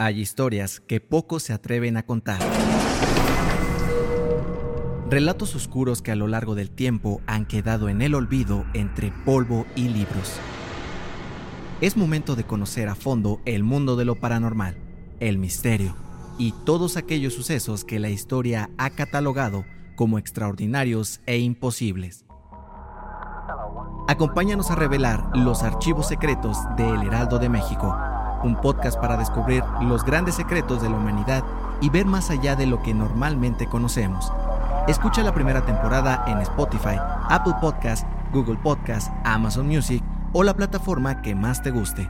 Hay historias que pocos se atreven a contar. Relatos oscuros que a lo largo del tiempo han quedado en el olvido entre polvo y libros. Es momento de conocer a fondo el mundo de lo paranormal, el misterio y todos aquellos sucesos que la historia ha catalogado como extraordinarios e imposibles. Acompáñanos a revelar los archivos secretos de El Heraldo de México un podcast para descubrir los grandes secretos de la humanidad y ver más allá de lo que normalmente conocemos. Escucha la primera temporada en Spotify, Apple Podcast, Google Podcast, Amazon Music o la plataforma que más te guste.